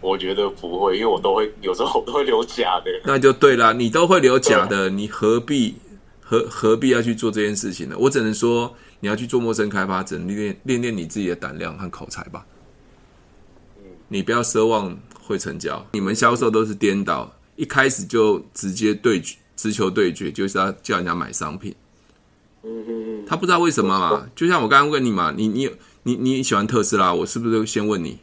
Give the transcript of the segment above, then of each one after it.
我觉得不会，因为我都会有时候我都会留假的。那就对了，你都会留假的，你何必何何必要去做这件事情呢？我只能说，你要去做陌生开发者，练练练你自己的胆量和口才吧。你不要奢望会成交，你们销售都是颠倒，一开始就直接对决，直球对决，就是要叫人家买商品。嗯嗯嗯，他不知道为什么嘛？就像我刚刚问你嘛，你你你你喜欢特斯拉，我是不是先问你？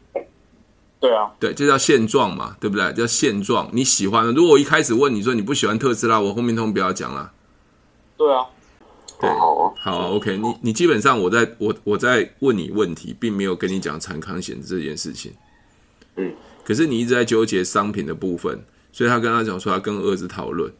对啊，对，这叫现状嘛，对不对？叫现状，你喜欢。如果我一开始问你说你不喜欢特斯拉，我后面通通不要讲了。对啊，对，好啊，好啊，OK，你你基本上我在我我在问你问题，并没有跟你讲产康险这件事情。嗯，可是你一直在纠结商品的部分，所以他跟他讲说他跟儿子讨论，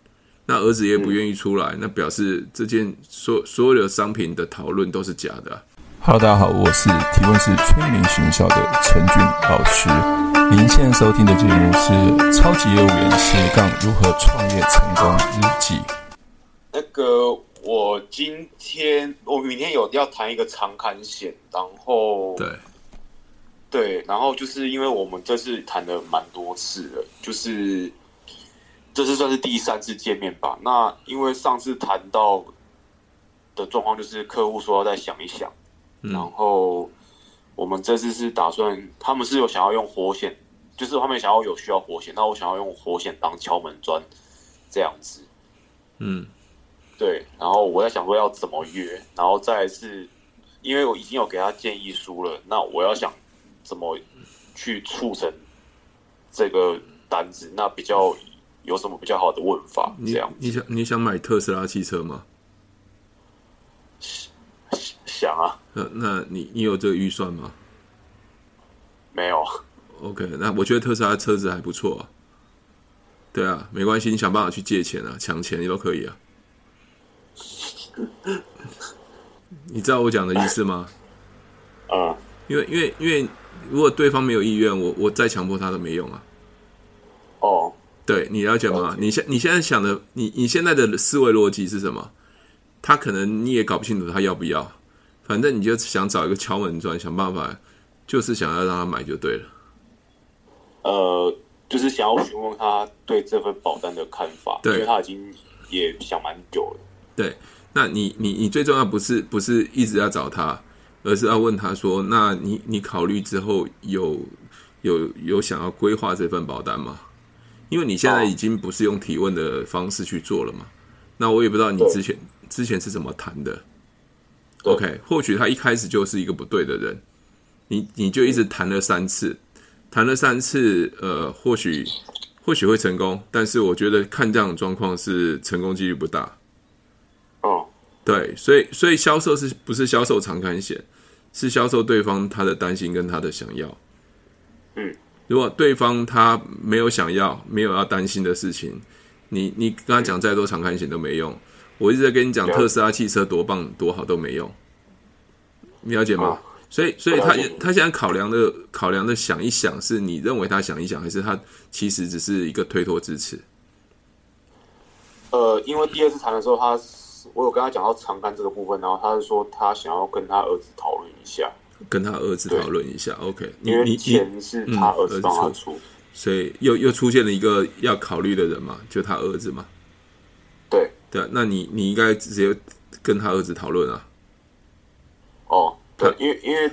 那儿子也不愿意出来，嗯、那表示这件所所有的商品的讨论都是假的、啊。Hello，大家好，我是提问是催眠学校的陈俊老师。您现在收听的节目是《超级业务员斜杠如何创业成功日记》。那个，我今天我明天有要谈一个长刊险，然后对对，然后就是因为我们这次谈了蛮多次了，就是这次算是第三次见面吧。那因为上次谈到的状况，就是客户说要再想一想。然后我们这次是打算，他们是有想要用活险，就是他们想要有需要活险，那我想要用活险当敲门砖，这样子。嗯，对。然后我在想说要怎么约，然后再来是，因为我已经有给他建议书了，那我要想怎么去促成这个单子，那比较有什么比较好的问法？这样你，你想你想买特斯拉汽车吗？想啊，那那你你有这个预算吗？没有。OK，那我觉得特斯拉车子还不错啊。对啊，没关系，你想办法去借钱啊，抢钱你都可以啊。你知道我讲的意思吗？啊，因为因为因为如果对方没有意愿，我我再强迫他都没用啊。哦，对，你了解吗？你现你现在想的，你你现在的思维逻辑是什么？他可能你也搞不清楚他要不要。反正你就想找一个敲门砖，想办法，就是想要让他买就对了。呃，就是想要询问他对这份保单的看法，对，因为他已经也想蛮久了。对，那你你你最重要不是不是一直要找他，而是要问他说：那你你考虑之后有有有想要规划这份保单吗？因为你现在已经不是用提问的方式去做了嘛。那我也不知道你之前之前是怎么谈的。OK，或许他一开始就是一个不对的人，你你就一直谈了三次，谈了三次，呃，或许或许会成功，但是我觉得看这样的状况是成功几率不大。哦，对，所以所以销售是不是销售长刊险，是销售对方他的担心跟他的想要。嗯，如果对方他没有想要，没有要担心的事情，你你跟他讲再多长刊险都没用。我一直在跟你讲特斯拉汽车多棒多好都没用，你了解吗？所以，所以他他现在考量的考量的想一想，是你认为他想一想，还是他其实只是一个推脱支持？呃，因为第二次谈的时候，他我有跟他讲到长干这个部分，然后他是说他想要跟他儿子讨论一下，跟他儿子讨论一下。OK，因为钱是他儿子帮他出，嗯，所以又又出现了一个要考虑的人嘛，就他儿子嘛。对。啊，那你你应该直接跟他儿子讨论啊。哦，对，因为因为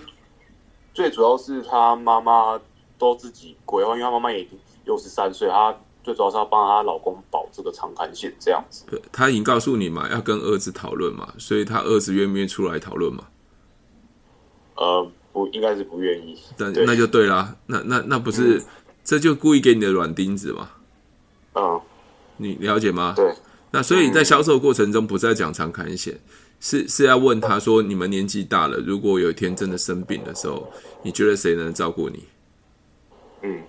最主要是他妈妈都自己规划，因为他妈妈也已经六十三岁，他最主要是要帮他老公保这个长刊险这样子。对，他已经告诉你嘛，要跟儿子讨论嘛，所以他儿子愿不愿意出来讨论嘛？呃，不，应该是不愿意。但那就对啦，那那那不是、嗯、这就故意给你的软钉子嘛？嗯，你了解吗？对。那所以在销售过程中，不是在讲长砍险，是是要问他说：你们年纪大了，如果有一天真的生病的时候，你觉得谁能照顾你？嗯，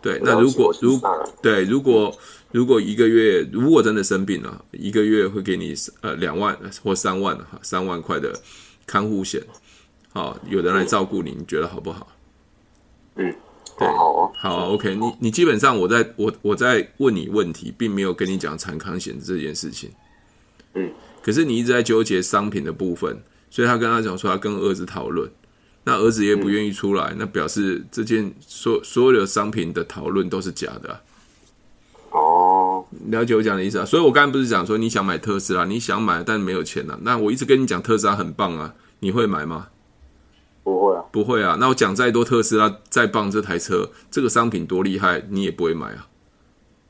对。那如果如对，如果如果一个月如果真的生病了，一个月会给你呃两万或三万哈三万块的看护险，好，有人来照顾你，你觉得好不好？嗯。对，好啊，好啊，OK，你你基本上我在我我在问你问题，并没有跟你讲产康险这件事情，嗯，可是你一直在纠结商品的部分，所以他跟他讲说他跟儿子讨论，那儿子也不愿意出来，嗯、那表示这件所所有的商品的讨论都是假的、啊。哦，了解我讲的意思啊。所以我刚才不是讲说你想买特斯拉，你想买，但没有钱啊。那我一直跟你讲特斯拉很棒啊，你会买吗？不会啊，不会啊。那我讲再多特斯拉再棒，这台车这个商品多厉害，你也不会买啊。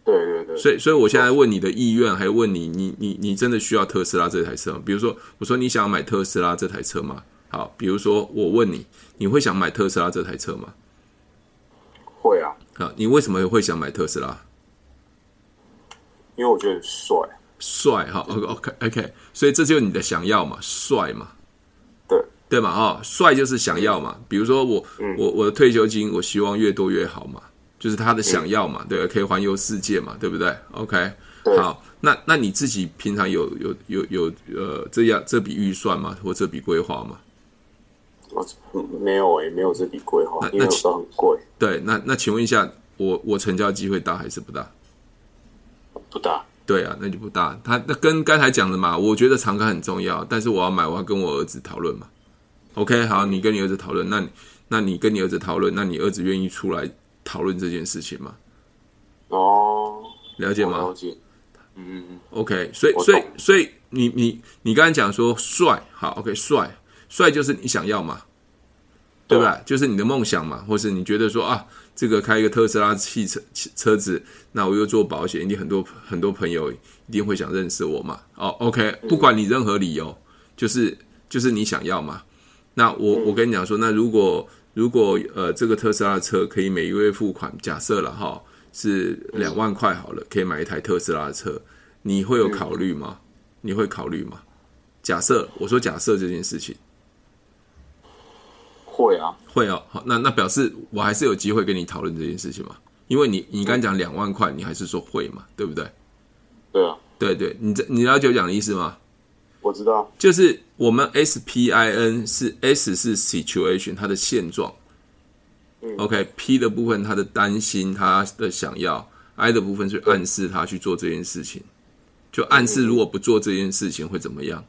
对对对，所以所以我现在问你的意愿，还问你，你你你真的需要特斯拉这台车吗？比如说，我说你想要买特斯拉这台车吗？好，比如说我问你，你会想买特斯拉这台车吗？会啊。好，你为什么会想买特斯拉？因为我觉得帅。帅哈，OK OK OK，所以这就是你的想要嘛，帅嘛，对对嘛，哦，帅就是想要嘛。比如说我、嗯、我我的退休金，我希望越多越好嘛。就是他的想要嘛，嗯、对，可以环游世界嘛，对不对？OK，好，那那你自己平常有有有有呃这样这笔预算吗？或这笔规划吗？我没有诶、欸，没有这笔规划，因为都很贵。对，那那请问一下，我我成交机会大还是不大？不大。对啊，那就不大。他那跟刚才讲的嘛，我觉得长看很重要，但是我要买，我要跟我儿子讨论嘛。OK，好，你跟你儿子讨论，那你那你跟你儿子讨论，那你儿子愿意出来？讨论这件事情吗？哦，了解吗？了解。嗯，OK，所以所以所以你你你刚才讲说帅，好，OK，帅帅就是你想要嘛，对吧？就是你的梦想嘛，或是你觉得说啊，这个开一个特斯拉汽车车子，那我又做保险，一定很多很多朋友一定会想认识我嘛。哦，OK，不管你任何理由，就是就是你想要嘛。那我我跟你讲说，那如果如果呃，这个特斯拉的车可以每个月付款，假设了哈是两万块好了，可以买一台特斯拉的车，你会有考虑吗？你会考虑吗？假设我说假设这件事情，会啊，会哦。好，那那表示我还是有机会跟你讨论这件事情嘛？因为你你刚讲两万块，你还是说会嘛？对不对？对啊，对对，你这你了解我讲的意思吗？我知道，就是我们 S P I N 是 S 是 situation 它的现状，嗯，OK，P 的部分他的担心他的想要，I 的部分是暗示他去做这件事情，就暗示如果不做这件事情会怎么样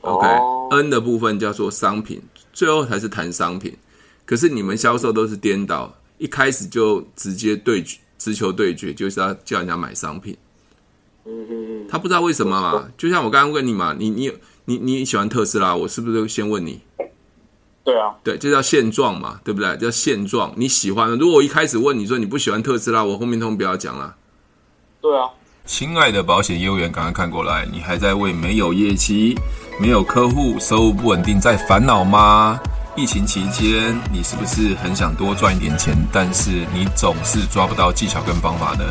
，OK，N 的部分叫做商品，最后才是谈商品，可是你们销售都是颠倒，一开始就直接对决，直球对决，就是要叫人家买商品。嗯嗯他不知道为什么嘛？就像我刚刚问你嘛，你你你你喜欢特斯拉，我是不是先问你？对啊，对，这叫现状嘛，对不对？叫现状，你喜欢。如果我一开始问你说你不喜欢特斯拉，我后面通通不要讲了。对啊，亲爱的保险业务员，赶快看过来，你还在为没有业绩、没有客户、收入不稳定在烦恼吗？疫情期间，你是不是很想多赚一点钱，但是你总是抓不到技巧跟方法呢？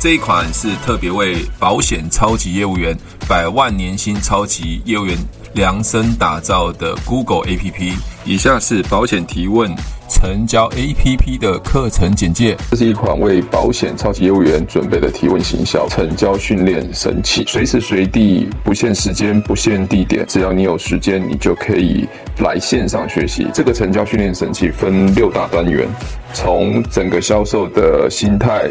这一款是特别为保险超级业务员、百万年薪超级业务员量身打造的 Google APP。以下是保险提问成交 APP 的课程简介。这是一款为保险超级业务员准备的提问行销成交训练神器，随时随地，不限时间、不限地点，只要你有时间，你就可以来线上学习。这个成交训练神器分六大单元，从整个销售的心态。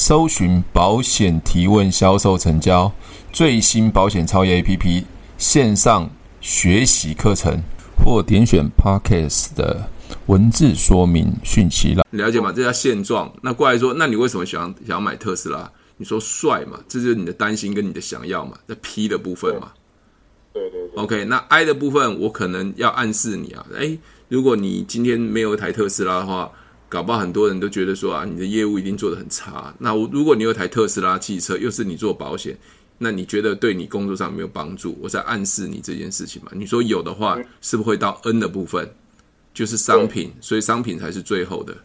搜寻保险提问销售成交最新保险超越 APP 线上学习课程，或点选 Podcast 的文字说明讯息了。了解吗？这叫现状。那过来说，那你为什么想想要买特斯拉？你说帅嘛？这就是你的担心跟你的想要嘛？在 P 的部分嘛？对对对。OK，那 I 的部分，我可能要暗示你啊，诶，如果你今天没有一台特斯拉的话。搞不好很多人都觉得说啊，你的业务一定做得很差。那我如果你有台特斯拉汽车，又是你做保险，那你觉得对你工作上没有帮助？我在暗示你这件事情嘛。你说有的话，是不是会到 N 的部分，就是商品，所以商品才是最后的。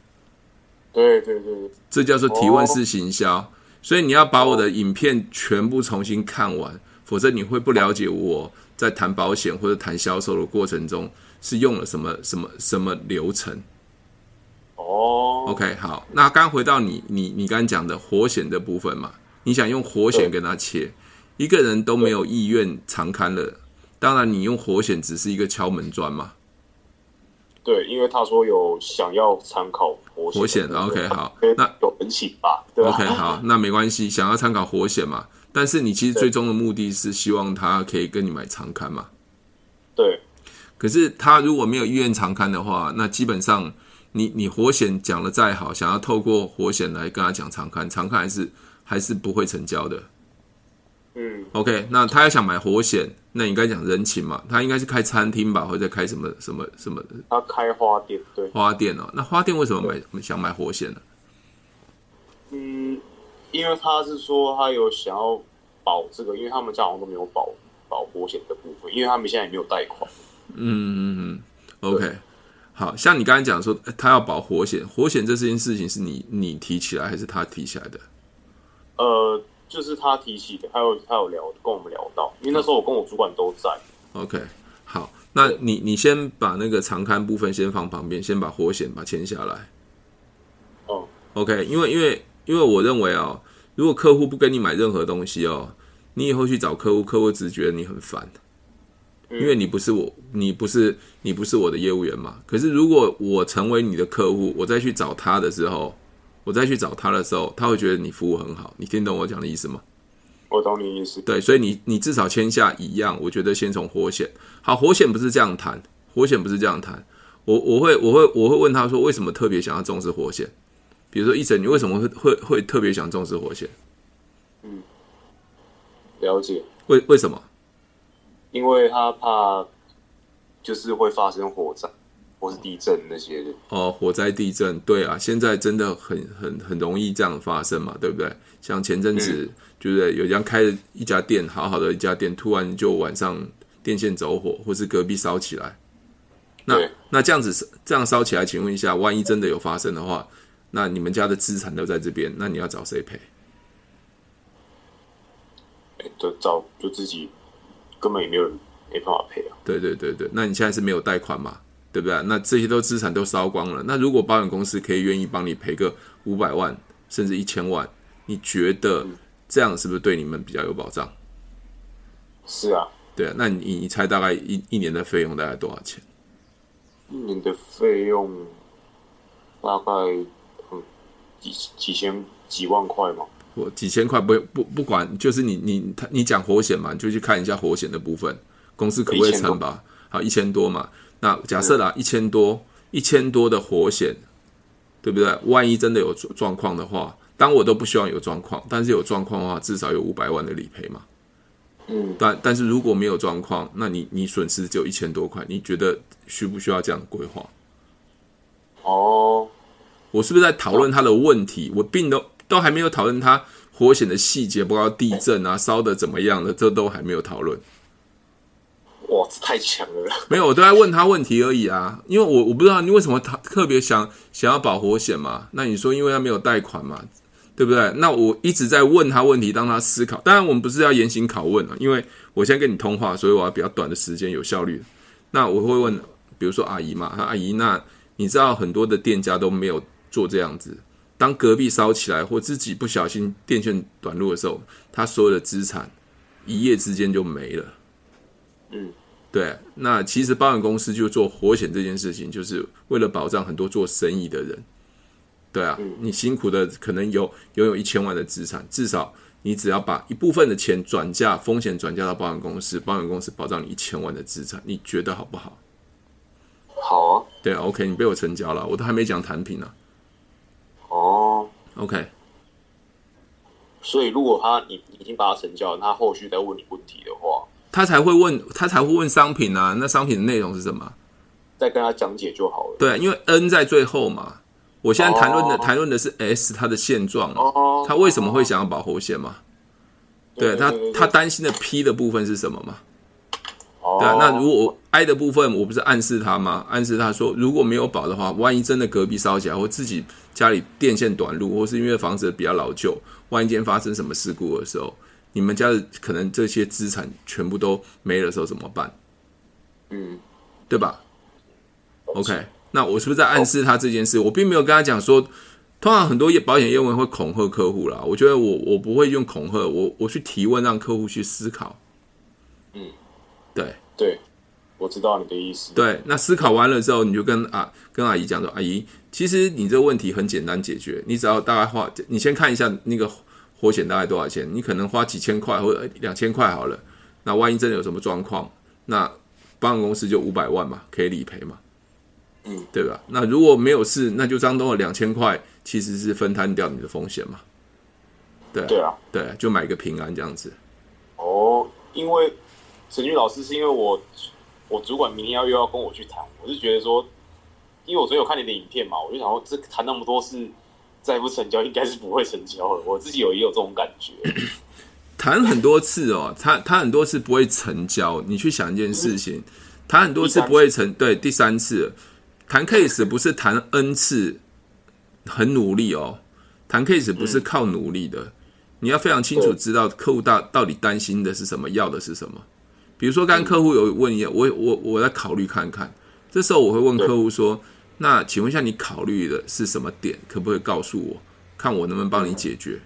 对对对，这叫做提问式行销。所以你要把我的影片全部重新看完。否则你会不了解我在谈保险或者谈销售的过程中是用了什么什么什么流程。哦，OK，好，那刚回到你你你刚刚讲的活险的部分嘛，你想用活险跟他切，一个人都没有意愿长刊了，当然你用活险只是一个敲门砖嘛。对，因为他说有想要参考活险，活险，OK，好，那有人请吧，对吧？OK，好，那没关系，想要参考活险嘛，但是你其实最终的目的是希望他可以跟你买长刊嘛。对。可是他如果没有意愿长刊的话，那基本上你你活险讲的再好，想要透过活险来跟他讲长刊，长刊还是还是不会成交的。嗯，OK，那他要想买活险，那你应该讲人情嘛，他应该是开餐厅吧，或者开什么什么什么？他开花店，对，花店哦。那花店为什么买想买活险呢？嗯，因为他是说他有想要保这个，因为他们家好像都没有保保活险的部分，因为他们现在也没有贷款。嗯嗯嗯，OK，好像你刚才讲说他要保活险，活险这件事情是你你提起来还是他提起来的？呃。就是他提起的，还有他有聊跟我们聊到，因为那时候我跟我主管都在。OK，好，那你你先把那个长刊部分先放旁边，先把活险把签下来。哦，OK，因为因为因为我认为哦，如果客户不跟你买任何东西哦，你以后去找客户，客户只觉得你很烦，因为你不是我，你不是你不是我的业务员嘛。可是如果我成为你的客户，我再去找他的时候。我再去找他的时候，他会觉得你服务很好。你听懂我讲的意思吗？我懂你意思。对，所以你你至少签下一样。我觉得先从活险。好，活险不是这样谈，活险不是这样谈。我我会我会我会问他说，为什么特别想要重视活险？比如说，一整你为什么会会会特别想重视活险？嗯，了解。为为什么？因为他怕就是会发生火灾。或是地震那些的哦，火灾、地震，对啊，现在真的很很很容易这样发生嘛，对不对？像前阵子，就是有人开了一家店，好好的一家店，突然就晚上电线走火，或是隔壁烧起来。那那这样子这样烧起来，请问一下，万一真的有发生的话，那你们家的资产都在这边，那你要找谁赔？哎，就找就自己，根本也没有人没办法赔啊。对对对对，那你现在是没有贷款嘛？对不对？那这些都资产都烧光了。那如果保险公司可以愿意帮你赔个五百万，甚至一千万，你觉得这样是不是对你们比较有保障？是啊，对啊。那你你猜大概一一年的费用大概多少钱？一年的费用大概嗯几几千几万块吗？我几千块不不不管，就是你你他你讲活险嘛，你就去看一下活险的部分，公司可不可以承保？好，一千多嘛。那假设啦，一千多，一千多的活险，对不对？万一真的有状况的话，当我都不希望有状况，但是有状况的话，至少有五百万的理赔嘛。嗯，但但是如果没有状况，那你你损失只有一千多块，你觉得需不需要这样规划？哦，我是不是在讨论他的问题？我病都都还没有讨论他火险的细节，包括地震啊、烧的怎么样的，这都还没有讨论。哇，这太强了！没有，我都在问他问题而已啊。因为我我不知道你为什么他特别想想要保活险嘛。那你说因为他没有贷款嘛，对不对？那我一直在问他问题，让他思考。当然，我们不是要严刑拷问啊，因为我现在跟你通话，所以我要比较短的时间有效率。那我会问，比如说阿姨嘛，阿姨，那你知道很多的店家都没有做这样子。当隔壁烧起来或自己不小心电线短路的时候，他所有的资产一夜之间就没了。嗯，对，那其实保险公司就做活险这件事情，就是为了保障很多做生意的人。对啊，你辛苦的可能有拥有一千万的资产，至少你只要把一部分的钱转嫁风险转嫁到保险公司，保险公司保障你一千万的资产，你觉得好不好？好啊，对啊，OK，你被我成交了，我都还没讲产品呢。哦，OK，所以如果他你已经把它成交了，他后续再问你问题的话。他才会问，他才会问商品啊。那商品的内容是什么？再跟他讲解就好了。对，因为 N 在最后嘛。我现在谈论的谈论的是 S 它的现状哦。他为什么会想要保活线嘛？对他，他担心的 P 的部分是什么嘛？对啊，那如果我 I 的部分，我不是暗示他吗？暗示他说，如果没有保的话，万一真的隔壁烧起来，或自己家里电线短路，或是因为房子比较老旧，万一间发生什么事故的时候。你们家的可能这些资产全部都没了的时候怎么办？嗯，对吧？OK，那我是不是在暗示他这件事？我并没有跟他讲说，通常很多业保险业务员会恐吓客户啦。我觉得我我不会用恐吓，我我去提问，让客户去思考。嗯，对对，我知道你的意思。对，那思考完了之后，你就跟啊跟阿姨讲说，阿姨，其实你这个问题很简单解决，你只要大概花，你先看一下那个火险大概多少钱，你可能花几千块或者两千块好了。那万一真的有什么状况，那保险公司就五百万嘛，可以理赔嘛，嗯，对吧？那如果没有事，那就张东的两千块其实是分摊掉你的风险嘛，对对啊，对，就买个平安这样子。哦，因为。陈俊老师是因为我，我主管明天要又要跟我去谈，我是觉得说，因为我昨天有看你的影片嘛，我就想说，这谈那么多事，再不成交，应该是不会成交了。我自己有也有这种感觉，谈很多次哦，他他很多次不会成交。你去想一件事情，谈很多次不会成，对，第三次谈 case 不是谈 n 次，很努力哦，谈 case 不是靠努力的，你要非常清楚知道客户到到底担心的是什么，要的是什么。比如说，刚刚客户有问一下，我我我在考虑看看。这时候我会问客户说：“那请问一下，你考虑的是什么点？可不可以告诉我，看我能不能帮你解决？”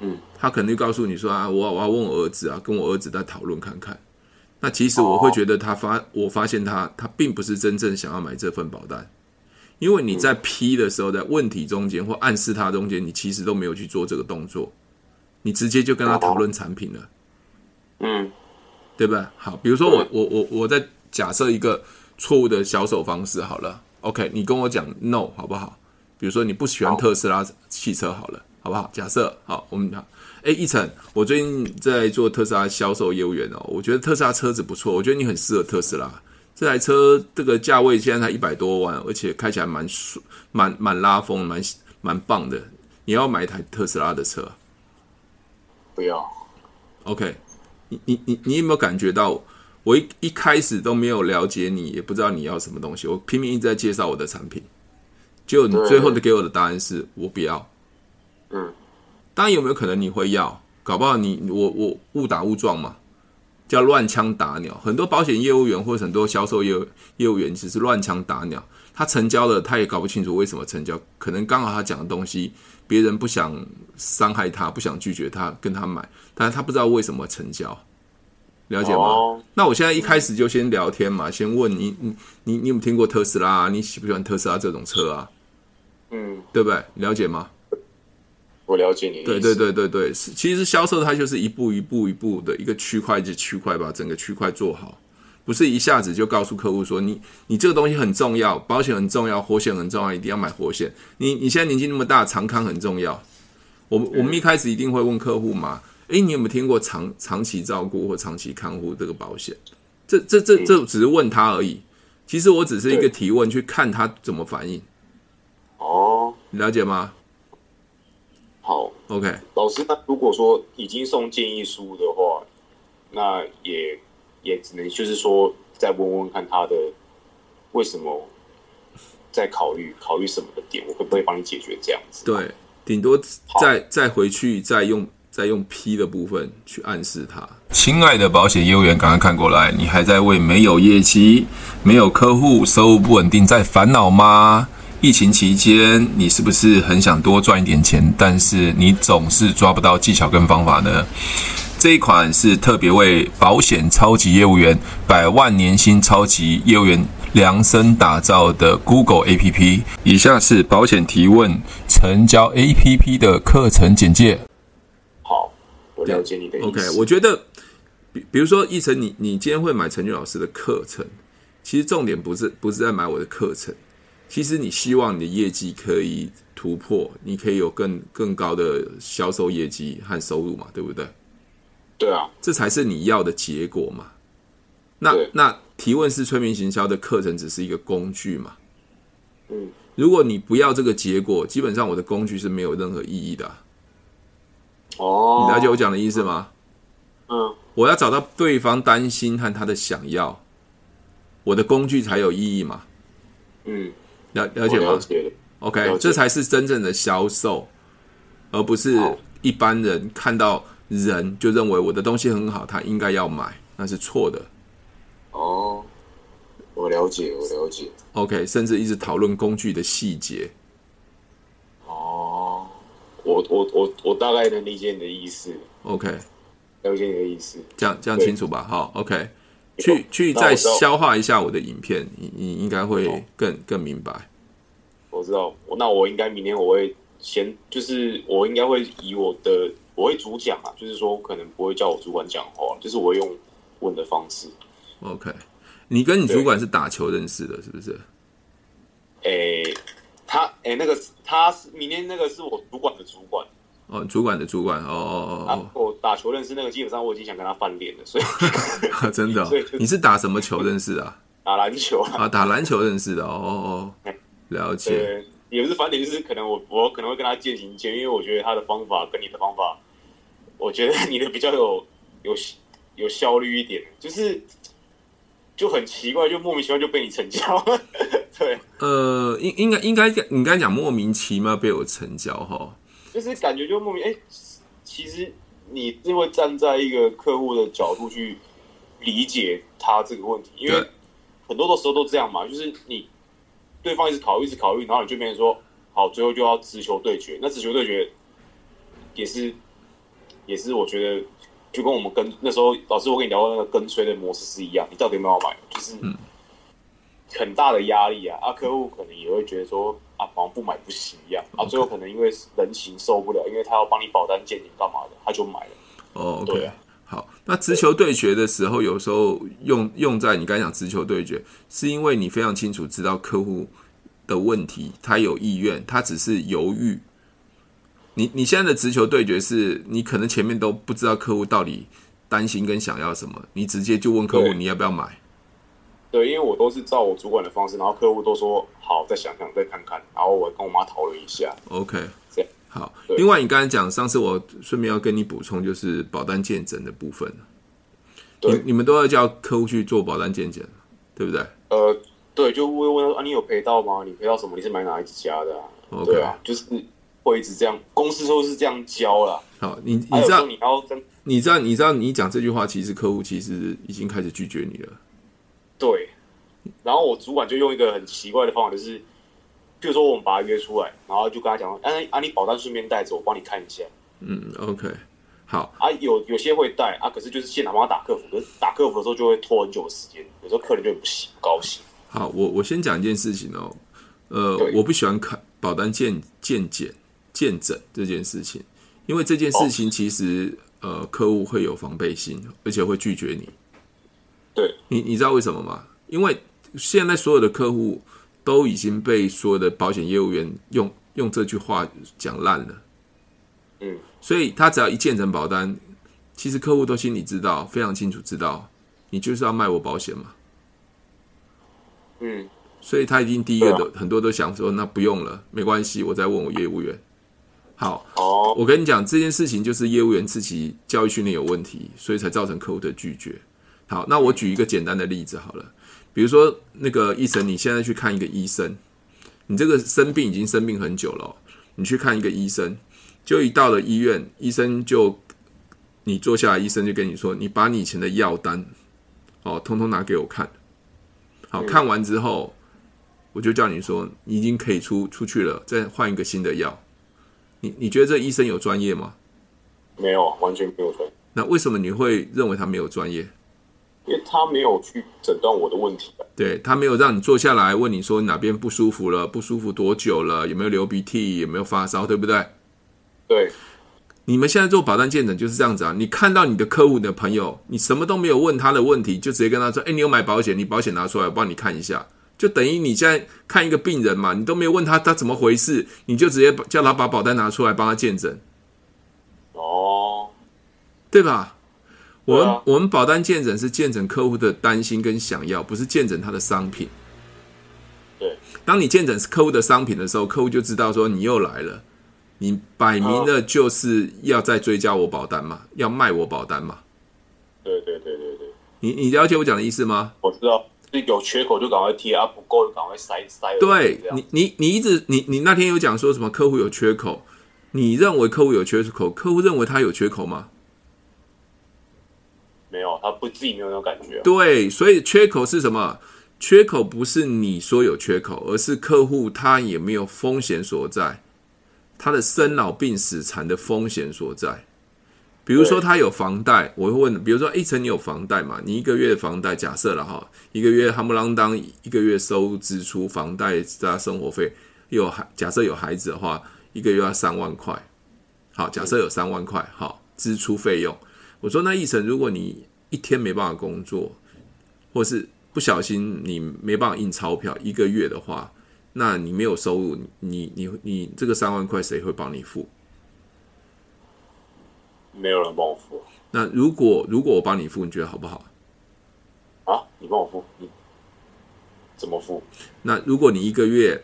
嗯，他肯定告诉你说：“啊，我我要问我儿子啊，跟我儿子在讨论看看。”那其实我会觉得他发，我发现他他并不是真正想要买这份保单，因为你在批的时候，在问题中间或暗示他中间，你其实都没有去做这个动作，你直接就跟他讨论产品了。嗯。对吧？好，比如说我我我我在假设一个错误的销售方式好了，OK，你跟我讲 no 好不好？比如说你不喜欢特斯拉汽车好了，好不好？假设好，我们讲，哎，一成，我最近在做特斯拉销售业务员哦，我觉得特斯拉车子不错，我觉得你很适合特斯拉这台车，这个价位现在才一百多万，而且开起来蛮舒，蛮蛮拉风，蛮蛮棒的。你要买一台特斯拉的车？不要，OK。你你你你有没有感觉到，我一一开始都没有了解你，也不知道你要什么东西，我拼命一直在介绍我的产品，结果你最后的给我的答案是我不要。嗯，当然有没有可能你会要？搞不好你我我误打误撞嘛，叫乱枪打鸟。很多保险业务员或者很多销售业业务员只是乱枪打鸟，他成交了，他也搞不清楚为什么成交，可能刚好他讲的东西。别人不想伤害他，不想拒绝他，跟他买，但是他不知道为什么成交，了解吗？Oh. 那我现在一开始就先聊天嘛，先问你，你，你，你有没有听过特斯拉啊？你喜不喜欢特斯拉这种车啊？嗯，对不对？了解吗？我了解你。对对对对对，其实销售它就是一步一步一步的一个区块就区块把整个区块做好。不是一下子就告诉客户说，你你这个东西很重要，保险很重要，活险很重要，一定要买活险。你你现在年纪那么大，长康很重要。我们我们一开始一定会问客户嘛，诶，你有没有听过长长期照顾或长期看护这个保险？这这这这只是问他而已。其实我只是一个提问，去看他怎么反应。哦，你了解吗？好，OK。老师，那如果说已经送建议书的话，那也。也只能就是说，再问问看他的为什么在考虑考虑什么的点，我会不会帮你解决这样子？对，顶多再再回去再用再用 P 的部分去暗示他。亲爱的保险业务员，赶快看过来！你还在为没有业绩、没有客户、收入不稳定在烦恼吗？疫情期间，你是不是很想多赚一点钱，但是你总是抓不到技巧跟方法呢？这一款是特别为保险超级业务员、百万年薪超级业务员量身打造的 Google APP。以下是保险提问成交 APP 的课程简介。好，我了解你的意思。OK，我觉得，比比如说，奕成，你你今天会买陈俊老师的课程，其实重点不是不是在买我的课程，其实你希望你的业绩可以突破，你可以有更更高的销售业绩和收入嘛，对不对？对啊，这才是你要的结果嘛。那那提问式催眠行销的课程只是一个工具嘛。嗯，如果你不要这个结果，基本上我的工具是没有任何意义的啊。哦，你了解我讲的意思吗？嗯，我要找到对方担心和他的想要，我的工具才有意义嘛。嗯，了了解吗？了解。OK，这才是真正的销售，而不是一般人看到。人就认为我的东西很好，他应该要买，那是错的。哦，我了解，我了解。OK，甚至一直讨论工具的细节。哦，我我我我大概能理解你的意思。OK，了解你的意思，这样这样清楚吧？好，OK，去去再消化一下我的影片，你你应该会更更明白。我知道，那我应该明天我会先，就是我应该会以我的我会主讲啊，就是说可能不会叫我主管讲话，就是我会用问的方式。OK，你跟你主管是打球认识的，是不是？诶、欸，他诶、欸，那个他是明天那个是我主管的主管哦，主管的主管哦哦哦。我打球认识那个，基本上我已经想跟他翻脸了，所以 真的、哦，你是打什么球认识的、啊？打篮球啊，啊，打篮球认识的哦哦哦，了解。也不是翻脸，就是可能我我可能会跟他渐行渐远，因为我觉得他的方法跟你的方法，我觉得你的比较有有有效率一点，就是。就很奇怪，就莫名其妙就被你成交。对，呃，应应该应该你刚才讲莫名其妙被我成交哈，就是感觉就莫名哎、欸，其实你是会站在一个客户的角度去理解他这个问题，因为很多的时候都这样嘛，就是你对方一直考虑一直考虑，然后你就变成说好，最后就要直球对决，那直球对决也是也是我觉得。就跟我们跟那时候老师我跟你聊过那个跟随的模式是一样，你到底有没有要买？就是很大的压力啊！啊，客户可能也会觉得说啊，好像不买不行一样啊。最后可能因为人情受不了，因为他要帮你保单鉴定干嘛的，他就买了。哦，OK，对啊，好。那直球对决的时候，有时候用用在你刚才讲直球对决，是因为你非常清楚知道客户的问题，他有意愿，他只是犹豫。你你现在的直球对决是，你可能前面都不知道客户到底担心跟想要什么，你直接就问客户你要不要买？对，因为我都是照我主管的方式，然后客户都说好，再想想，再看看，然后我跟我妈讨论一下。OK，这样好。另外，你刚才讲，上次我顺便要跟你补充，就是保单见诊的部分。你你们都要叫客户去做保单见证，对不对？呃，对，就会问啊，你有赔到吗？你赔到什么？你是买哪一家的啊？OK，对啊，就是。会一直这样，公司都是这样教啦。好，你你知道，你要你知道，你知道，你讲这句话，其实客户其实已经开始拒绝你了。对。然后我主管就用一个很奇怪的方法，就是，比如说我们把他约出来，然后就跟他讲说：“哎，啊，你保单顺便带着，我帮你看一下。”嗯，OK，好。啊，有有些会带啊，可是就是现场帮他打客服，可是打客服的时候就会拖很久的时间，有时候客人就不喜不高兴。好，我我先讲一件事情哦，呃，我不喜欢看保单见见检。见诊这件事情，因为这件事情其实、哦、呃，客户会有防备心，而且会拒绝你。对，你你知道为什么吗？因为现在所有的客户都已经被所有的保险业务员用用这句话讲烂了。嗯，所以他只要一见诊保单，其实客户都心里知道，非常清楚知道，你就是要卖我保险嘛。嗯，所以他已经第一个都、啊、很多都想说，那不用了，没关系，我再问我业务员。好，我跟你讲这件事情，就是业务员自己教育训练有问题，所以才造成客户的拒绝。好，那我举一个简单的例子好了，比如说那个医生，你现在去看一个医生，你这个生病已经生病很久了，你去看一个医生，就一到了医院，医生就你坐下来，医生就跟你说，你把你以前的药单哦，通通拿给我看。好，看完之后，我就叫你说，你已经可以出出去了，再换一个新的药。你你觉得这医生有专业吗？没有，完全没有专业。那为什么你会认为他没有专业？因为他没有去诊断我的问题。对，他没有让你坐下来问你说哪边不舒服了，不舒服多久了，有没有流鼻涕，有没有发烧，对不对？对。你们现在做保单见诊就是这样子啊！你看到你的客户的朋友，你什么都没有问他的问题，就直接跟他说：“哎，你有买保险？你保险拿出来，我帮你看一下。”就等于你现在看一个病人嘛，你都没有问他他怎么回事，你就直接叫他把保单拿出来帮他见诊，哦，对吧？我们、啊、我们保单见诊是见诊客户的担心跟想要，不是见诊他的商品。对，当你见诊是客户的商品的时候，客户就知道说你又来了，你摆明了就是要再追加我保单嘛，要卖我保单嘛。对对对对对，你你了解我讲的意思吗？我知道。有缺口就赶快贴啊，不够就赶快塞塞。对你，你你一直你你那天有讲说什么客户有缺口？你认为客户有缺口？客户认为他有缺口吗？没有他不自己没有那种感觉、啊。对，所以缺口是什么？缺口不是你说有缺口，而是客户他也没有风险所在，他的生老病死残的风险所在。比如说他有房贷，我会问，比如说一成你有房贷嘛？你一个月的房贷假设了哈，一个月夯不啷当一个月收入支出房贷加生活费，有孩假设有孩子的话，一个月要三万块。好，假设有三万块，好，支出费用。我说那一成，如果你一天没办法工作，或是不小心你没办法印钞票一个月的话，那你没有收入，你你你，你这个三万块谁会帮你付？没有人帮我付。那如果如果我帮你付，你觉得好不好？啊，你帮我付，你怎么付？那如果你一个月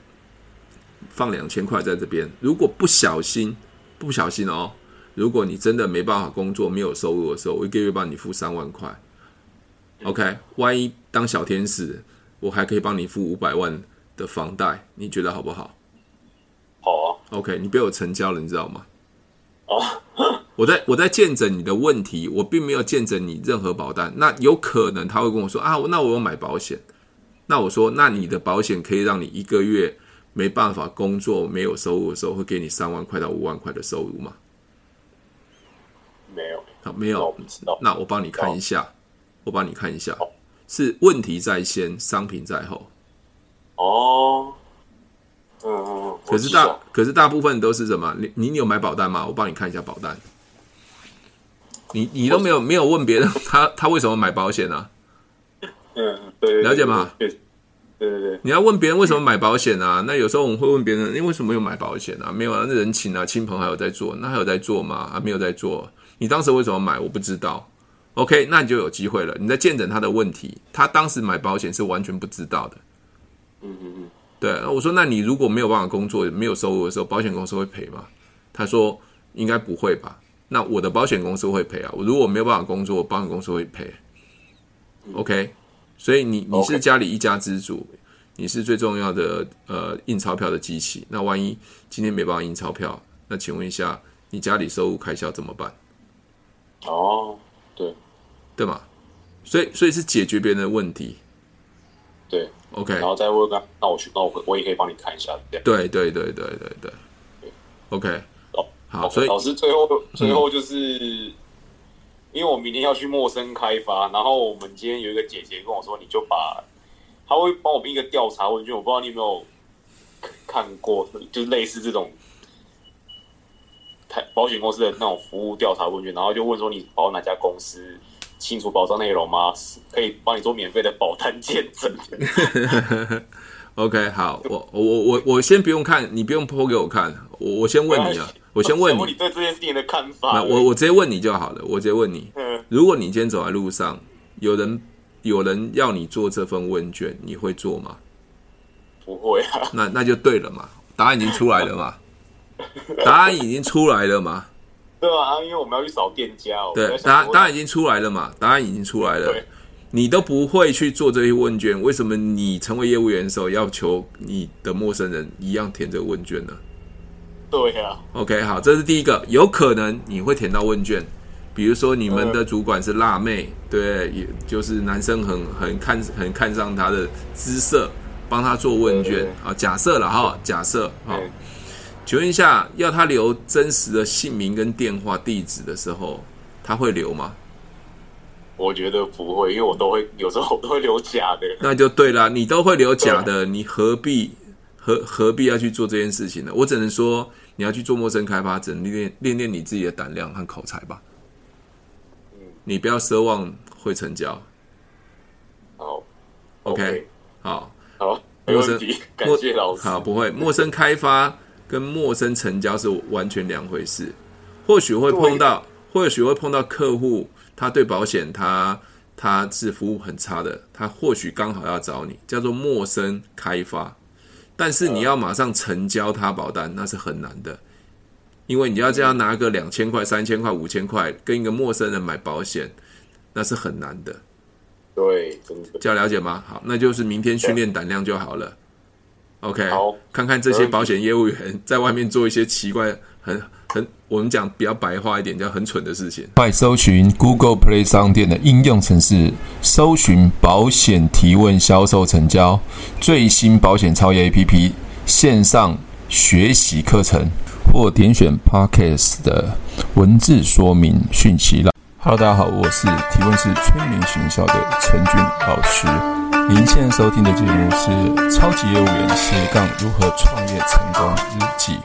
放两千块在这边，如果不小心不小心哦，如果你真的没办法工作，没有收入的时候，我一个月帮你付三万块。OK，万一当小天使，我还可以帮你付五百万的房贷，你觉得好不好？好啊。OK，你被我成交了，你知道吗？哦，我在我在见证你的问题，我并没有见证你任何保单。那有可能他会跟我说啊，那我有买保险。那我说，那你的保险可以让你一个月没办法工作、没有收入的时候，会给你三万块到五万块的收入吗？没有。好，没有。那我帮你看一下。我帮你看一下，是问题在先，商品在后。哦。可是大可是大部分都是什么？你你有买保单吗？我帮你看一下保单。你你都没有没有问别人，他他为什么买保险呢？嗯，对，了解吗？对对对。你要问别人为什么买保险啊？那有时候我们会问别人，你为什么有买保险啊？没有啊，那人情啊，亲朋好友在做，那还有在做吗？啊，没有在做。你当时为什么买？我不知道。OK，那你就有机会了。你在见证他的问题，他当时买保险是完全不知道的。嗯嗯嗯，对。我说，那你如果没有办法工作、没有收入的时候，保险公司会赔吗？他说应该不会吧。那我的保险公司会赔啊。我如果没有办法工作，保险公司会赔。OK，所以你你是家里一家之主，你是最重要的呃印钞票的机器。那万一今天没办法印钞票，那请问一下，你家里收入开销怎么办？哦。对，对嘛，所以所以是解决别人的问题，对，OK，然后再问他，那我去，那我我也可以帮你看一下，对，对对对对对。对，OK，哦，好，所以老师最后最后就是，嗯、因为我明天要去陌生开发，然后我们今天有一个姐姐跟我说，你就把，他会帮我们一个调查问卷，我不知道你有没有看过，就是类似这种。保险公司的那种服务调查问卷，然后就问说，你保哪家公司，清楚保障内容吗？可以帮你做免费的保单见证。OK，好，我我我我先不用看，你不用 po 给我看，我我先问你啊，我先问你，你对这件事情的看法。那我我直接问你就好了，我直接问你，如果你今天走在路上，有人有人要你做这份问卷，你会做吗？不会啊。那那就对了嘛，答案已经出来了嘛。答案已经出来了嘛？对啊，因为我们要去找店家哦。对，答案答案已经出来了嘛？答案已经出来了。对你都不会去做这些问卷，为什么你成为业务员的时候要求你的陌生人一样填这个问卷呢？对啊。OK，好，这是第一个，有可能你会填到问卷，比如说你们的主管是辣妹，对，也就是男生很很看很看上她的姿色，帮她做问卷啊。假设了哈，假设哈。请问一下，要他留真实的姓名跟电话地址的时候，他会留吗？我觉得不会，因为我都会有时候我都会留假的。那就对了，你都会留假的，你何必何何必要去做这件事情呢？我只能说，你要去做陌生开发，只能练练练你自己的胆量和口才吧。嗯，你不要奢望会成交。好，OK. 好，好，没问题，感谢老师。好，不会，陌生开发。跟陌生成交是完全两回事，或许会碰到，或许会碰到客户，他对保险他他是服务很差的，他或许刚好要找你，叫做陌生开发。但是你要马上成交他保单，那是很难的，因为你要这样拿个两千块、三千块、五千块跟一个陌生人买保险，那是很难的。对，真的。这样了解吗？好，那就是明天训练胆量就好了。OK，好，看看这些保险业务员在外面做一些奇怪、很很，我们讲比较白话一点，叫很蠢的事情。快搜寻 Google Play 商店的应用程式，搜寻保险提问、销售成交最新保险超越 APP 线上学习课程，或点选 Podcast 的文字说明讯息栏。Hello，大家好，我是提问式催眠学校的陈俊老师。您现在收听的节目是《超级业务员斜杠如何创业成功日记》。